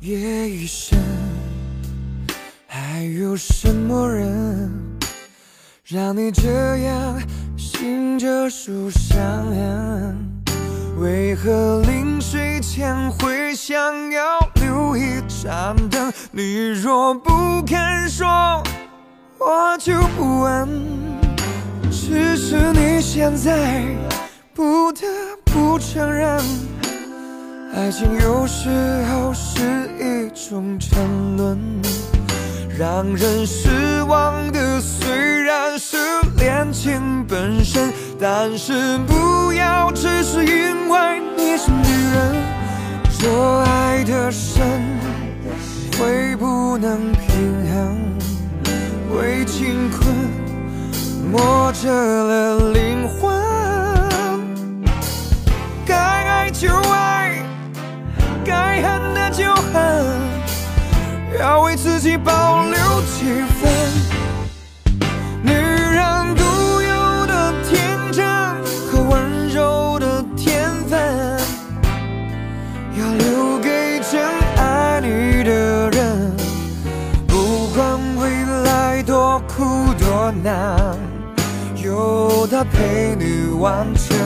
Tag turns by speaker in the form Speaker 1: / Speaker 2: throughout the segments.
Speaker 1: 夜已深，还有什么人让你这样醒着数伤痕？为何临睡前会想要留一盏灯？你若不肯说，我就不问。只是你现在不得不承认。爱情有时候是一种沉沦，让人失望的虽然是恋情本身，但是不要只是因为你是女人。若爱的深，会不能平衡，为情困磨折了灵魂。该爱就爱。该恨的就恨，要为自己保留几分。难，有他陪你完成。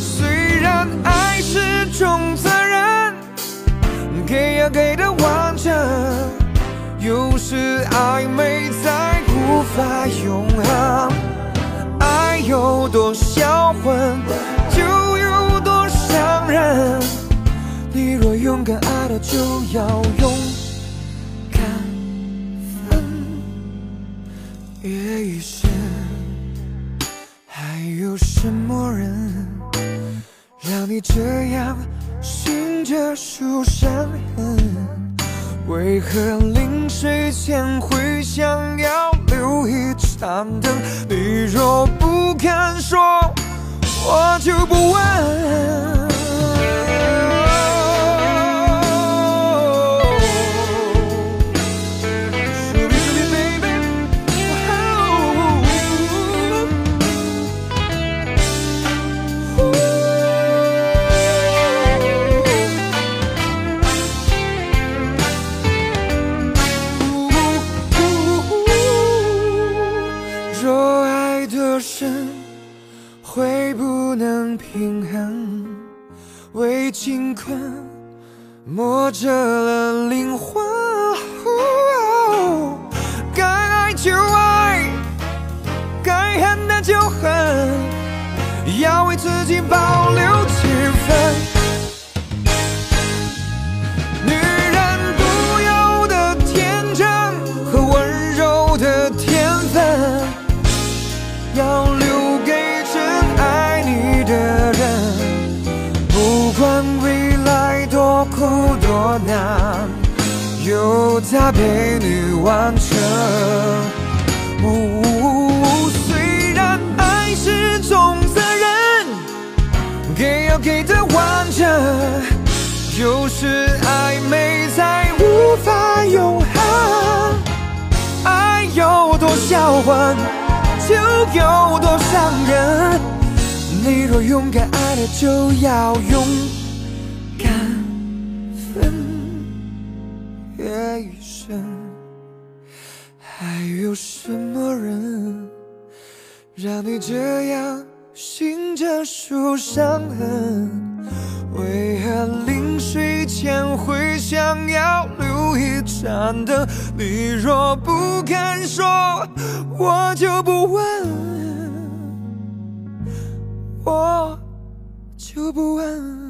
Speaker 1: 虽然爱是种责任，给呀给的完整。有时暧昧在无法永恒，爱有多销魂，就有多伤人。你若勇敢爱了，就要勇夜已深，还有什么人？让你这样醒着数伤痕，为何临睡前会想要留一盏灯？你若不肯说，我就不问。若爱得深，会不能平衡，为情困磨折了灵魂。该爱就爱，该恨的就恨，要为自己保留几分。要留给真爱你的人。不管未来多苦多难，有他陪你完成。哦，虽然爱是种责任，给要给的完整。有时暧昧就有多伤人。你若勇敢爱了，就要勇敢分。夜已深，还有什么人让你这样醒着数伤痕？前会想要留一盏灯？你若不肯说，我就不问，我就不问。